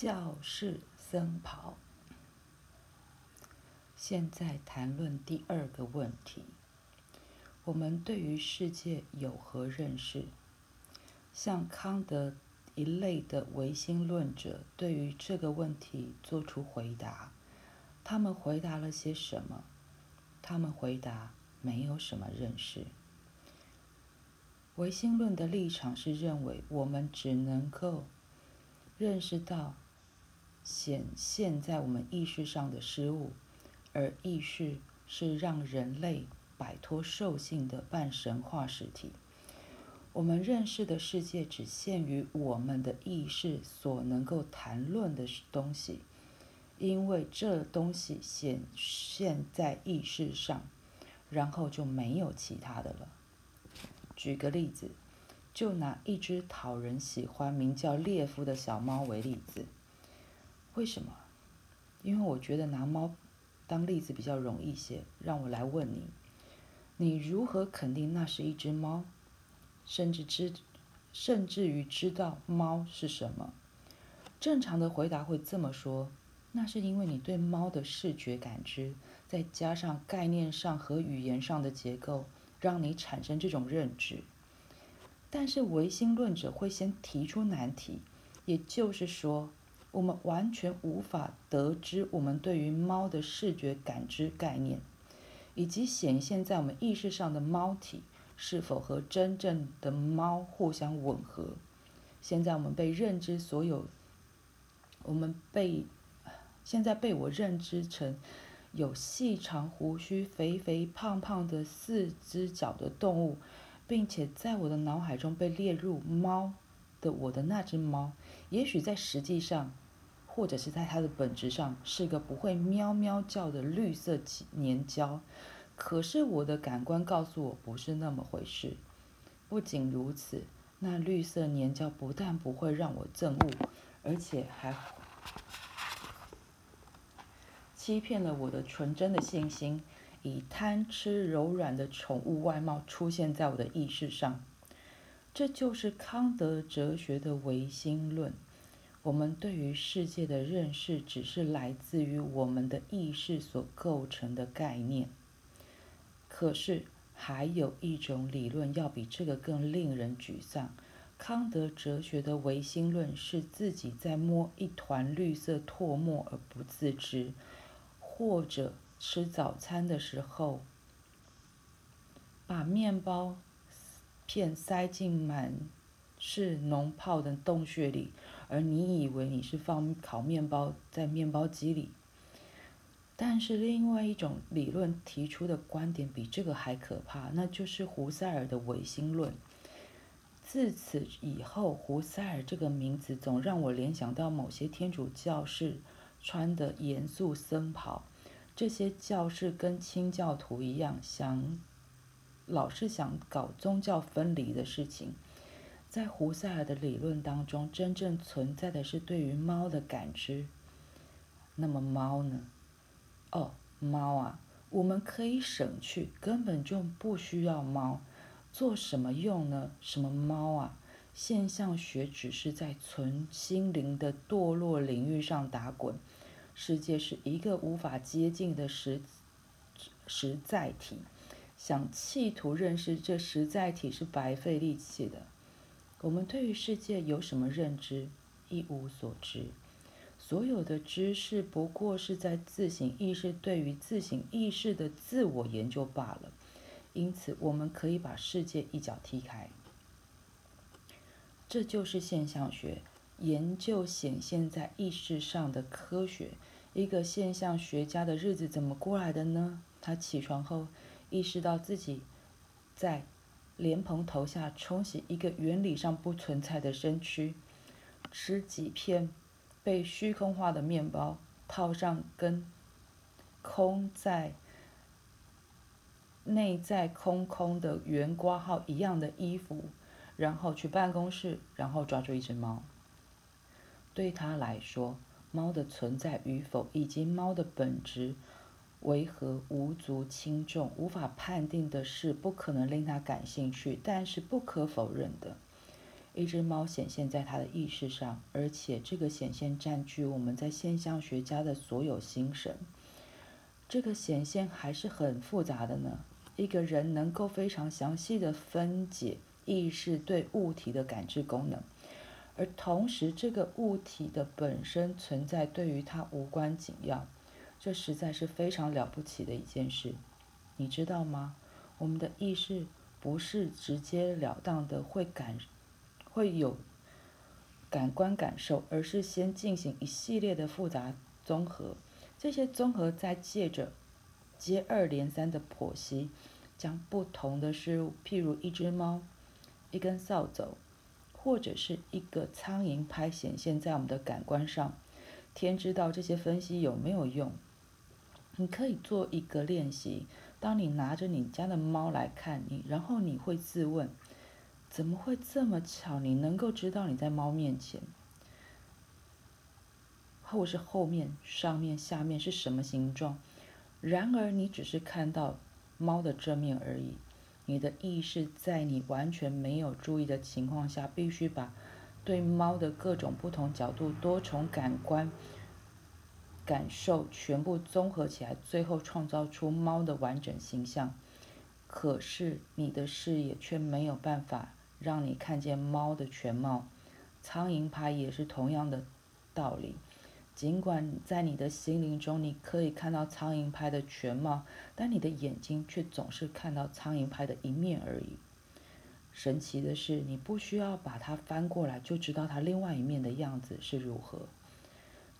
教室僧袍。现在谈论第二个问题：我们对于世界有何认识？像康德一类的唯心论者对于这个问题做出回答。他们回答了些什么？他们回答：没有什么认识。唯心论的立场是认为我们只能够认识到显现在我们意识上的失误，而意识是让人类摆脱兽性的半神话实体。我们认识的世界只限于我们的意识所能够谈论的东西，因为这东西显现在意识上，然后就没有其他的了。举个例子，就拿一只讨人喜欢、名叫列夫的小猫为例子。为什么？因为我觉得拿猫当例子比较容易些。让我来问你：你如何肯定那是一只猫？甚至知，甚至于知道猫是什么？正常的回答会这么说：那是因为你对猫的视觉感知，再加上概念上和语言上的结构。让你产生这种认知，但是唯心论者会先提出难题，也就是说，我们完全无法得知我们对于猫的视觉感知概念，以及显现在我们意识上的猫体是否和真正的猫互相吻合。现在我们被认知所有，我们被现在被我认知成。有细长胡须、肥肥胖胖的四只脚的动物，并且在我的脑海中被列入猫的我的那只猫，也许在实际上，或者是在它的本质上，是个不会喵喵叫的绿色粘胶。可是我的感官告诉我不是那么回事。不仅如此，那绿色粘胶不但不会让我憎恶，而且还。欺骗了我的纯真的信心，以贪吃柔软的宠物外貌出现在我的意识上。这就是康德哲学的唯心论。我们对于世界的认识，只是来自于我们的意识所构成的概念。可是，还有一种理论要比这个更令人沮丧。康德哲学的唯心论是自己在摸一团绿色唾沫而不自知。或者吃早餐的时候，把面包片塞进满是脓泡的洞穴里，而你以为你是放烤面包在面包机里。但是另外一种理论提出的观点比这个还可怕，那就是胡塞尔的唯心论。自此以后，胡塞尔这个名字总让我联想到某些天主教士穿的严肃僧袍。这些教士跟清教徒一样，想老是想搞宗教分离的事情。在胡塞尔的理论当中，真正存在的是对于猫的感知。那么猫呢？哦，猫啊，我们可以省去，根本就不需要猫。做什么用呢？什么猫啊？现象学只是在存心灵的堕落领域上打滚。世界是一个无法接近的实实在体，想企图认识这实在体是白费力气的。我们对于世界有什么认知？一无所知。所有的知识不过是在自省意识对于自省意识的自我研究罢了。因此，我们可以把世界一脚踢开。这就是现象学。研究显现在意识上的科学，一个现象学家的日子怎么过来的呢？他起床后，意识到自己在莲蓬头下冲洗一个原理上不存在的身躯，吃几片被虚空化的面包，套上跟空在内在空空的圆瓜号一样的衣服，然后去办公室，然后抓住一只猫。对他来说，猫的存在与否以及猫的本质为何无足轻重、无法判定的事，不可能令他感兴趣。但是不可否认的，一只猫显现在他的意识上，而且这个显现占据我们在现象学家的所有心神。这个显现还是很复杂的呢。一个人能够非常详细的分解意识对物体的感知功能，而同时这个物体的本身存在对于他无关紧要，这实在是非常了不起的一件事。你知道吗？我们的意识不是直截了当的会感。会有感官感受，而是先进行一系列的复杂综合，这些综合再借着接二连三的剖析，将不同的事物，譬如一只猫、一根扫帚，或者是一个苍蝇拍显现在我们的感官上。天知道这些分析有没有用？你可以做一个练习：当你拿着你家的猫来看你，然后你会自问。怎么会这么巧？你能够知道你在猫面前，或是后面、上面、下面是什么形状？然而你只是看到猫的正面而已。你的意识在你完全没有注意的情况下，必须把对猫的各种不同角度、多重感官感受全部综合起来，最后创造出猫的完整形象。可是你的视野却没有办法。让你看见猫的全貌，苍蝇拍也是同样的道理。尽管在你的心灵中，你可以看到苍蝇拍的全貌，但你的眼睛却总是看到苍蝇拍的一面而已。神奇的是，你不需要把它翻过来，就知道它另外一面的样子是如何。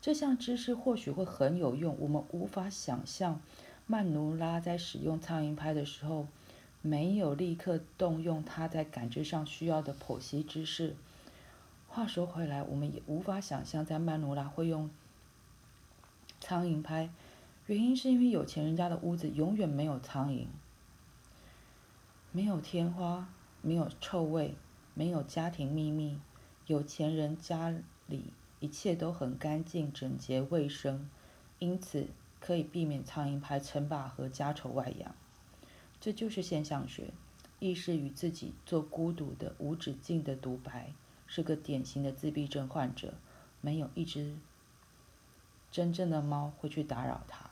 这项知识或许会很有用。我们无法想象曼努拉在使用苍蝇拍的时候。没有立刻动用他在感知上需要的剖析知识。话说回来，我们也无法想象在曼努拉会用苍蝇拍，原因是因为有钱人家的屋子永远没有苍蝇，没有天花，没有臭味，没有家庭秘密。有钱人家里一切都很干净、整洁、卫生，因此可以避免苍蝇拍称霸和家丑外扬。这就是现象学，意识与自己做孤独的、无止境的独白，是个典型的自闭症患者。没有一只真正的猫会去打扰他。